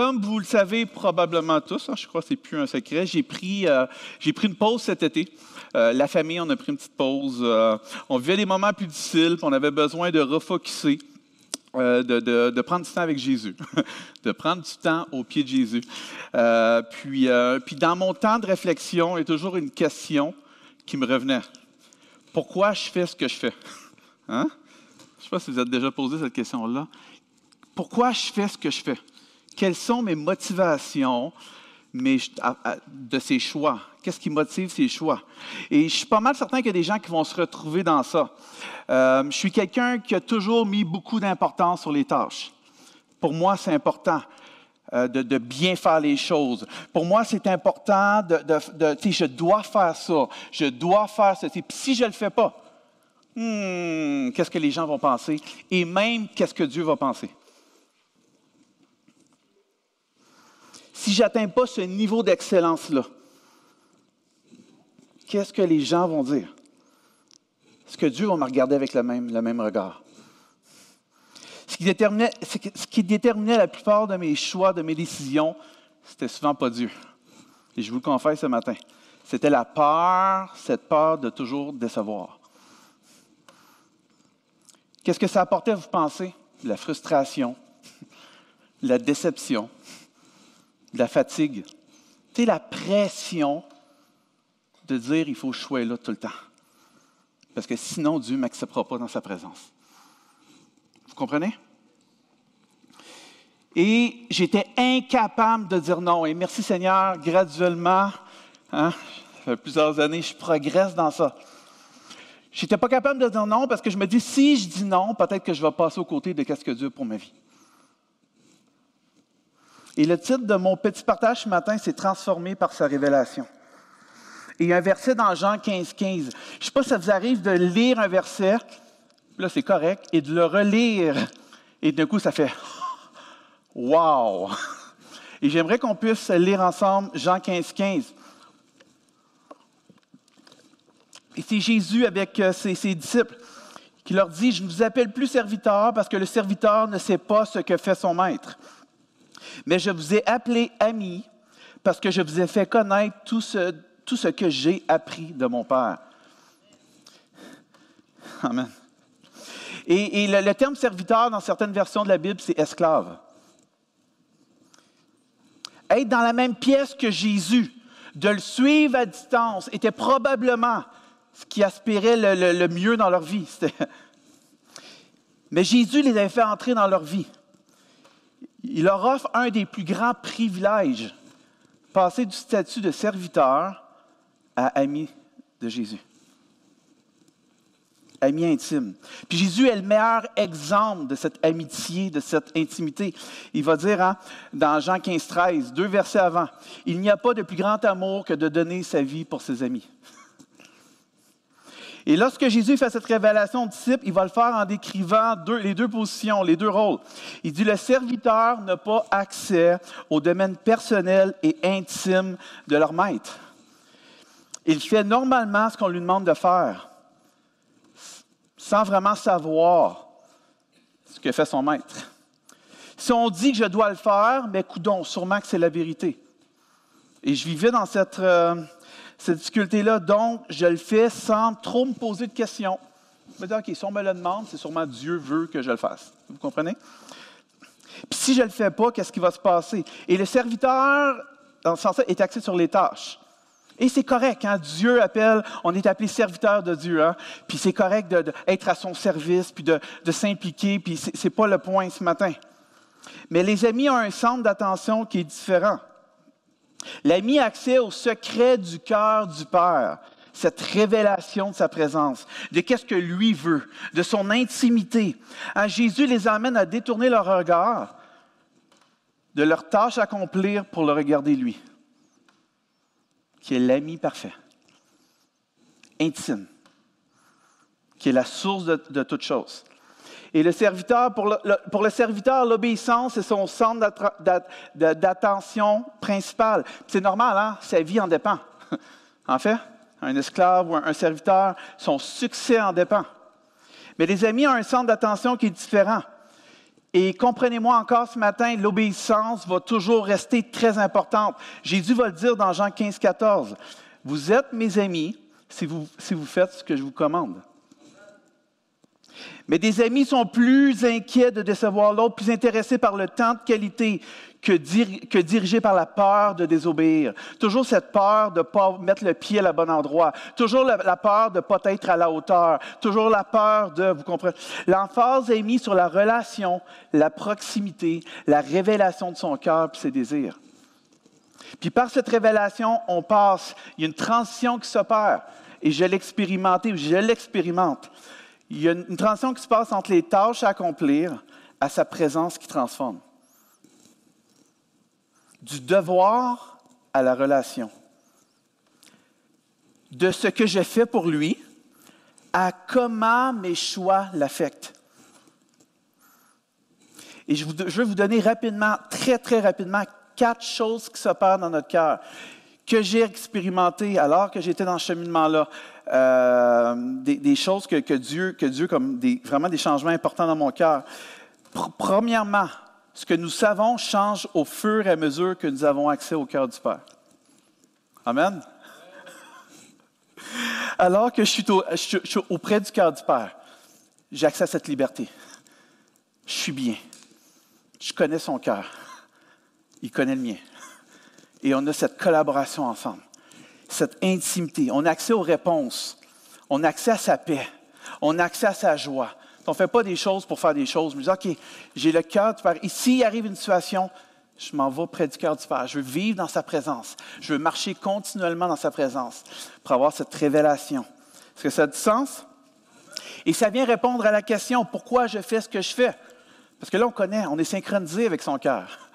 Comme vous le savez probablement tous, hein, je crois que ce n'est plus un secret, j'ai pris, euh, j'ai pris une pause cet été. Euh, la famille, on a pris une petite pause. Euh, on vivait des moments plus difficiles, on avait besoin de refocuser. De, de, prendre du temps avec Jésus, de prendre du temps au pied de Jésus. puis, puis dans mon temps de réflexion, il y a toujours une question qui me revenait. Pourquoi je fais ce que je fais? Hein? Je ne sais pas si vous avez déjà posé cette question-là. Pourquoi je fais ce que je fais? Quelles sont mes motivations de ces choix? Qu'est-ce qui motive ces choix? Et je suis pas mal certain qu'il y a des gens qui vont se retrouver dans ça. Euh, je suis quelqu'un qui a toujours mis beaucoup d'importance sur les tâches. Pour moi, c'est important. Euh, de, bien faire les choses. Pour moi, c'est important de, de, de je dois faire ça, je dois faire ceci. Puis si je ne le fais pas, hmm, qu'est-ce que les gens vont penser? Et même, qu'est-ce que Dieu va penser? Si je n'atteins pas ce niveau d'excellence-là, qu'est-ce que les gens vont dire? Est-ce que Dieu va me regarder avec le même, regard? Ce qui, déterminait, ce qui déterminait la plupart de mes choix, de mes décisions, c'était souvent pas Dieu. Et je vous le confesse ce matin. C'était la peur, cette peur de toujours décevoir. Qu'est-ce que ça apportait, vous pensez? La frustration, la déception, de la fatigue. Tu la pression de dire il faut que je là tout le temps. Parce que sinon, Dieu ne m'acceptera pas dans sa présence. Vous comprenez? Et j'étais incapable de dire non. Et merci Seigneur, graduellement, hein, ça fait plusieurs années, je progresse dans ça. Je pas capable de dire non parce que je me dis, si je dis non, peut-être que je vais passer aux côtés de ce que Dieu pour ma vie. Et le titre de mon petit partage ce matin, c'est Transformé par sa révélation. Et il y a un verset dans Jean 15, 15. Je ne sais pas si ça vous arrive de lire un verset, là c'est correct, et de le relire. Et d'un coup, ça fait Wow! Et j'aimerais qu'on puisse lire ensemble Jean 15, 15. Et c'est Jésus avec euh, ses, ses, disciples qui leur dit, je ne vous appelle plus serviteur parce que le serviteur ne sait pas ce que fait son maître. Mais je vous ai appelé amis parce que je vous ai fait connaître tout ce, tout ce que j'ai appris de mon Père. Amen. Et, le, terme serviteur dans certaines versions de la Bible, c'est esclave. Être dans la même pièce que Jésus, de le suivre à distance, était probablement ce qui aspirait le, le mieux dans leur vie. Mais Jésus les avait fait entrer dans leur vie il leur offre un des plus grands privilèges, passer du statut de serviteur à ami de Jésus. Ami intime. Puis Jésus est le meilleur exemple de cette amitié, de cette intimité. Il va dire hein, dans Jean 15, 13, deux versets avant, Il n'y a pas de plus grand amour que de donner sa vie pour ses amis. Et lorsque Jésus fait cette révélation aux disciples, il va le faire en décrivant les deux positions, les deux rôles. Il dit, le serviteur n'a pas accès au domaine personnel et intime de leur maître. Il fait normalement ce qu'on lui demande de faire, sans vraiment savoir ce que fait son maître. Si on dit que je dois le faire, mais coudons, sûrement que c'est la vérité. Et je vivais dans cette... Euh, cette difficulté-là. Donc, je le fais sans trop me poser de questions. Je me dis, OK, si on me le demande, c'est sûrement Dieu veut que je le fasse. Vous comprenez? Puis si je ne le fais pas, qu'est-ce qui va se passer? Et le serviteur, dans ce sens-là, est axé sur les tâches. Et c'est correct, hein? Dieu appelle, on est appelé serviteur de Dieu, hein? Puis c'est correct d'être à son service, puis de, de s'impliquer, puis c'est, n'est pas le point ce matin. Mais les amis ont un centre d'attention qui est différent. L'ami a accès au secret du cœur du Père, cette révélation de sa présence, de qu'est-ce que lui veut, de son intimité. Hein, Jésus les amène à détourner leur regard de leur tâche à accomplir pour le regarder lui. qui est l'ami parfait, intime, qui est la source de, de toute chose. Et le serviteur, pour le, serviteur, l'obéissance est son centre d'attention principal. C'est normal, hein? Sa vie en dépend. En fait, un esclave ou un serviteur, son succès en dépend. Mais les amis ont un centre d'attention qui est différent. Et comprenez-moi encore ce matin, l'obéissance va toujours rester très importante. Jésus va le dire dans Jean 15, 14. Vous êtes mes amis si vous, si vous faites ce que je vous commande. Mais des amis sont plus inquiets de décevoir l'autre, plus intéressés par le temps de qualité que, dirigés par la peur de désobéir. Toujours cette peur de ne pas mettre le pied à la bon endroit. Toujours la, peur de ne pas être à la hauteur. Toujours la peur de, vous comprenez. L'emphase est mise sur la relation, la proximité, la révélation de son cœur et ses désirs. Puis par cette révélation, on passe, il y a une transition qui s'opère. Et je l'ai expérimenté, je l'expérimente. Il y a une transition qui se passe entre les tâches à accomplir à sa présence qui transforme. Du devoir à la relation. De ce que je fais pour lui à comment mes choix l'affectent. Et je, je vais vous donner rapidement, très, très rapidement, quatre choses qui s'opèrent dans notre cœur que j'ai expérimenté alors que j'étais dans ce cheminement-là. Euh, des, choses que, Dieu, que Dieu comme vraiment des changements importants dans mon cœur. Premièrement, ce que nous savons change au fur et à mesure que nous avons accès au cœur du Père. Amen. Alors que je suis, je suis auprès du cœur du Père, j'ai accès à cette liberté. Je suis bien. Je connais son cœur. Il connaît le mien. Et on a cette collaboration ensemble cette intimité. On a accès aux réponses. On a accès à sa paix. On a accès à sa joie. On ne fait pas des choses pour faire des choses. Mais OK, j'ai le cœur du Père. Ici, il arrive une situation, je m'en vais près du cœur du Père. Je veux vivre dans sa présence. Je veux marcher continuellement dans sa présence pour avoir cette révélation. Est-ce que ça a du sens? Et ça vient répondre à la question pourquoi je fais ce que je fais? Parce que là, on connaît, on est synchronisé avec son cœur.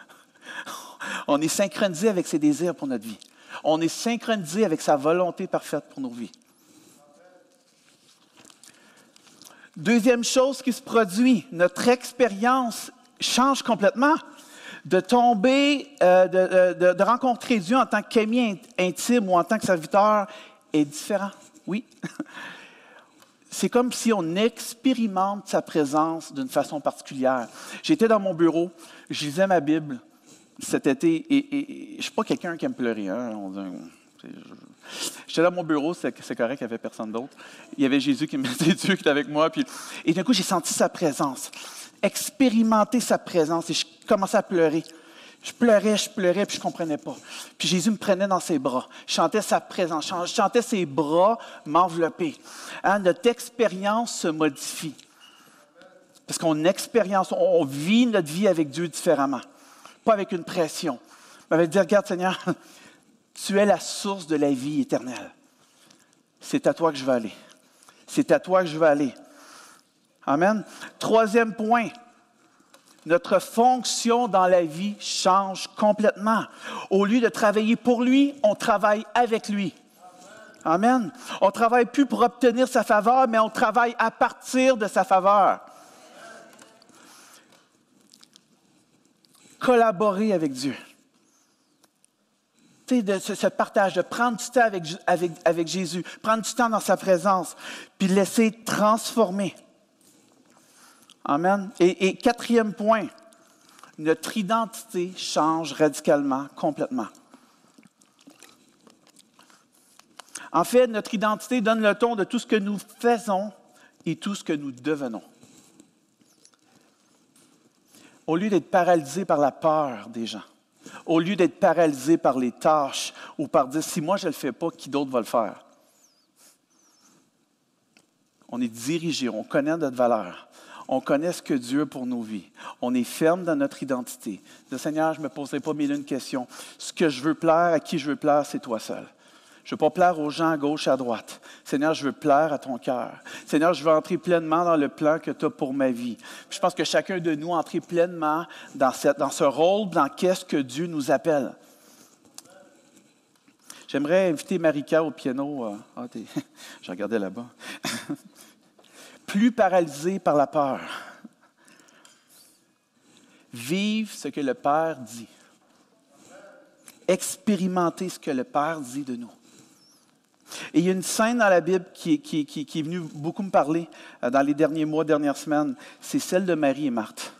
On est synchronisé avec ses désirs pour notre vie on est synchronisé avec sa volonté parfaite pour nos vies. Deuxième chose qui se produit, notre expérience change complètement. De tomber, euh, euh, de, rencontrer Dieu en tant qu'ami intime ou en tant que serviteur est différent. Oui. C'est comme si on expérimente sa présence d'une façon particulière. J'étais dans mon bureau, je lisais ma Bible, cet été, et, je ne suis pas quelqu'un qui aime pleurer. Hein, J'étais dans mon bureau, c'est correct, il n'y avait personne d'autre. Il y avait Jésus qui me Dieu qui était avec moi. Puis, et d'un coup, j'ai senti sa présence, expérimenter sa présence, et je commençais à pleurer. Je pleurais, je pleurais, puis je ne comprenais pas. Puis Jésus me prenait dans ses bras. Je chantais sa présence, je chantais ses bras m'envelopper. Hein, notre expérience se modifie. Parce qu'on expérience, on vit notre vie avec Dieu différemment pas avec une pression, mais avec dire, regarde Seigneur, tu es la source de la vie éternelle. C'est à toi que je vais aller. C'est à toi que je vais aller. Amen. Troisième point, notre fonction dans la vie change complètement. Au lieu de travailler pour lui, on travaille avec lui. Amen. On travaille plus pour obtenir sa faveur, mais on travaille à partir de sa faveur. Collaborer avec Dieu. De ce, partage, de prendre du temps avec, Jésus, prendre du temps dans sa présence, puis laisser transformer. Amen. Et quatrième point, notre identité change radicalement, complètement. En fait, notre identité donne le ton de tout ce que nous faisons et tout ce que nous devenons au lieu d'être paralysé par la peur des gens, au lieu d'être paralysé par les tâches ou par dire si moi je ne le fais pas, qui d'autre va le faire? On est dirigé, on connaît notre valeur, on connaît ce que Dieu a pour nos vies, on est ferme dans notre identité. Le Seigneur, je ne me poserai pas mille une questions. Ce que je veux plaire, à qui je veux plaire, c'est toi seul. Je ne veux pas plaire aux gens à gauche, à droite. Seigneur, je veux plaire à ton cœur. Seigneur, je veux entrer pleinement dans le plan que tu as pour ma vie. je pense que chacun de nous entrer pleinement dans, ce rôle, dans qu'est-ce que Dieu nous appelle. J'aimerais inviter Marika au piano. Euh, ah, je regardais là-bas. Plus paralysé par la peur. Vive ce que le Père dit. Expérimenter ce que le Père dit de nous. Et il y a une scène dans la Bible qui, est venue beaucoup me parler euh, dans les derniers mois, dernières semaines. C'est celle de Marie et Marthe.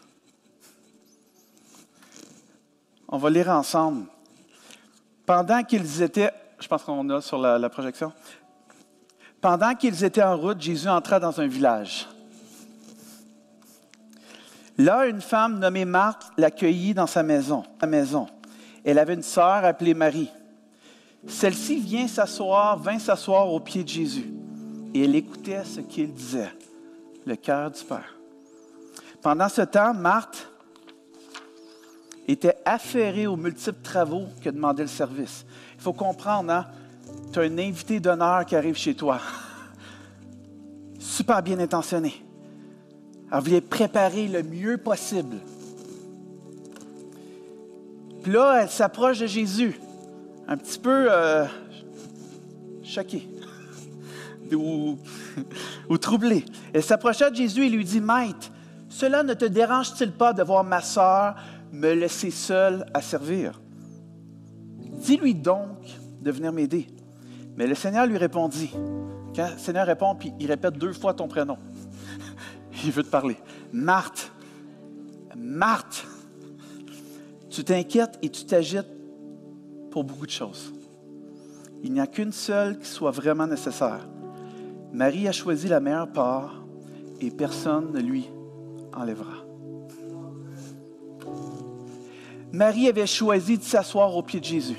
On va lire ensemble. Pendant qu'ils étaient, je pense qu'on a sur la, projection, pendant qu'ils étaient en route, Jésus entra dans un village. Là, une femme nommée Marthe l'accueillit dans sa maison, sa maison. Elle avait une sœur appelée Marie. Celle-ci vient s'asseoir, vint s'asseoir au pied de Jésus. Et elle écoutait ce qu'il disait, le cœur du Père. Pendant ce temps, Marthe était affairé aux multiples travaux que demandait le service. Il faut comprendre, hein? tu as un invité d'honneur qui arrive chez toi. Super bien intentionné. Elle voulait préparer le mieux possible. Puis là, elle s'approche de Jésus, un petit peu euh, choquée ou, ou troublée. Elle s'approcha de Jésus et lui dit, Maître, cela ne te dérange-t-il pas de voir ma sœur me laisser seul à servir? Dis-lui donc de venir m'aider. Mais le Seigneur lui répondit. Quand le Seigneur répond, puis il répète deux fois ton prénom. il veut te parler. Marthe, Marthe, tu t'inquiètes et tu t'agites beaucoup de choses. Il n'y a qu'une seule qui soit vraiment nécessaire. Marie a choisi la meilleure part et personne ne lui enlèvera. Marie avait choisi de s'asseoir au pied de Jésus,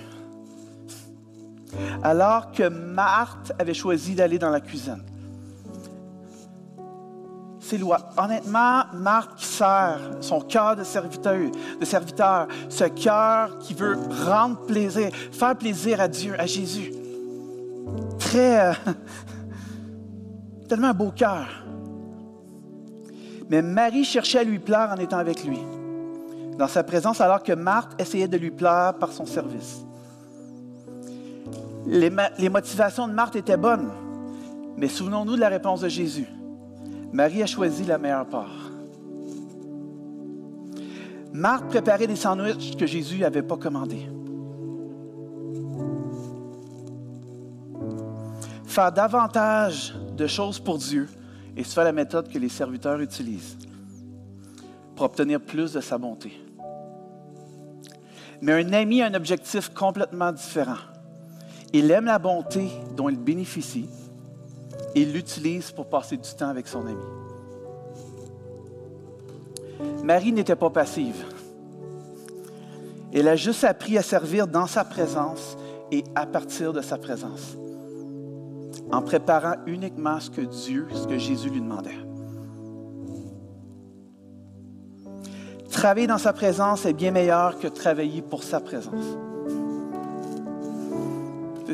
alors que Marthe avait choisi d'aller dans la cuisine. C'est loi. Honnêtement, qui sert son cœur de serviteur, de serviteur, ce cœur qui veut rendre plaisir, faire plaisir à Dieu, à Jésus. Très, euh, tellement un beau cœur. Mais Marie cherchait à lui plaire en étant avec lui dans sa présence alors que Marthe essayait de lui plaire par son service. Les, les motivations de Marthe étaient bonnes, mais souvenons-nous de la réponse de Jésus. Marie a choisi la meilleure part. Marthe préparait des sandwichs que Jésus n'avait pas commandés. Faire davantage de choses pour Dieu et c'est la méthode que les serviteurs utilisent pour obtenir plus de sa bonté. Mais un ami a un objectif complètement différent. Il aime la bonté dont il bénéficie il l'utilise pour passer du temps avec son ami. Marie n'était pas passive. Elle a juste appris à servir dans sa présence et à partir de sa présence, en préparant uniquement ce que Dieu, ce que Jésus lui demandait. Travailler dans sa présence est bien meilleur que travailler pour sa présence.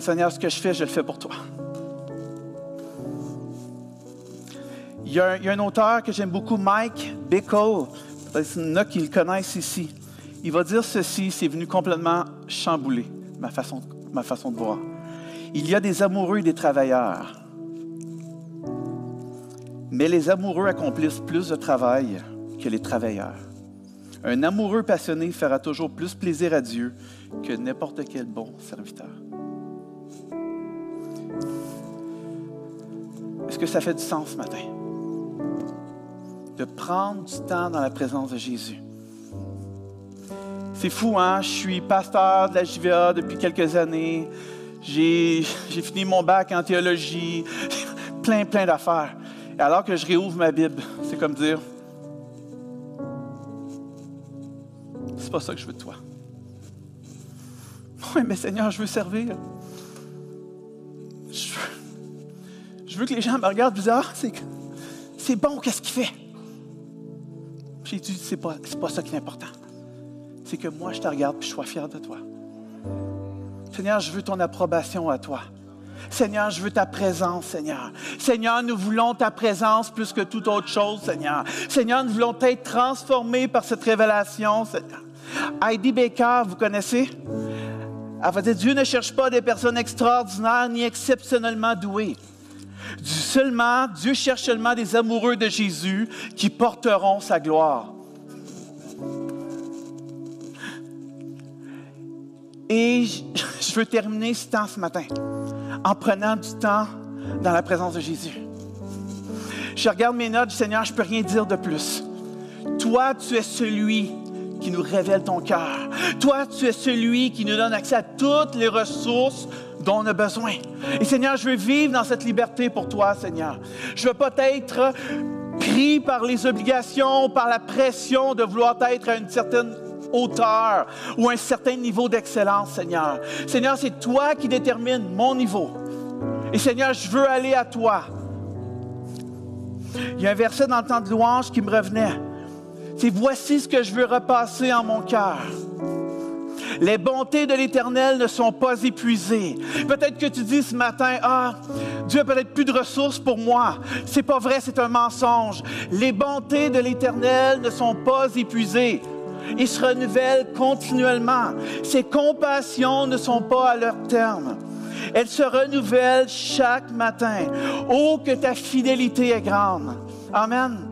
Seigneur, ce que je fais, je le fais pour toi. Il y a un, auteur que j'aime beaucoup, Mike Bickle. Peut-être qu'il y en a qui le connaissent ici. Il va dire ceci, c'est venu complètement chambouler ma façon, ma façon de voir. Il y a des amoureux et des travailleurs. Mais les amoureux accomplissent plus de travail que les travailleurs. Un amoureux passionné fera toujours plus plaisir à Dieu que n'importe quel bon serviteur. Est-ce que ça fait du sens ce matin? De prendre du temps dans la présence de Jésus. C'est fou, hein? Je suis pasteur de la JVA depuis quelques années. J'ai fini mon bac en théologie. plein, plein d'affaires. Et alors que je réouvre ma Bible, c'est comme dire, pas ça que je veux de toi. Oui, mais Seigneur, je veux servir. Je veux, que les gens me regardent bizarre. C'est, c'est bon, qu'est-ce qu'il fait? J'ai dit, c'est pas, c'est pas ça qui est important. C'est que moi, je te regarde et je sois fier de toi. Seigneur, je veux ton approbation à toi. Seigneur, je veux ta présence, Seigneur. Seigneur, nous voulons ta présence plus que toute autre chose, Seigneur. Seigneur, nous voulons être transformés par cette révélation, Seigneur. Heidi Baker, vous connaissez? Elle va dire, Dieu ne cherche pas des personnes extraordinaires ni exceptionnellement douées. Seulement, Dieu cherche seulement des amoureux de Jésus qui porteront sa gloire. Et je veux terminer ce temps ce matin en prenant du temps dans la présence de Jésus. Je regarde mes notes, Seigneur, je ne peux rien dire de plus. Toi, tu es celui qui nous révèle ton cœur. Toi, tu es celui qui nous donne accès à toutes les ressources dont on a besoin. Et Seigneur, je veux vivre dans cette liberté pour toi, Seigneur. Je veux pas être pris par les obligations, par la pression de vouloir être à une certaine hauteur ou un certain niveau d'excellence, Seigneur. Seigneur, c'est toi qui détermines mon niveau. Et Seigneur, je veux aller à toi. Il y a un verset dans le temps de louange qui me revenait. C'est voici ce que je veux repasser en mon cœur. Les bontés de l'Éternel ne sont pas épuisées. Peut-être que tu dis ce matin, ah, Dieu a peut-être plus de ressources pour moi. C'est pas vrai, c'est un mensonge. Les bontés de l'Éternel ne sont pas épuisées. Ils se renouvellent continuellement. Ses compassions ne sont pas à leur terme. Elles se renouvellent chaque matin. Oh, que ta fidélité est grande. Amen.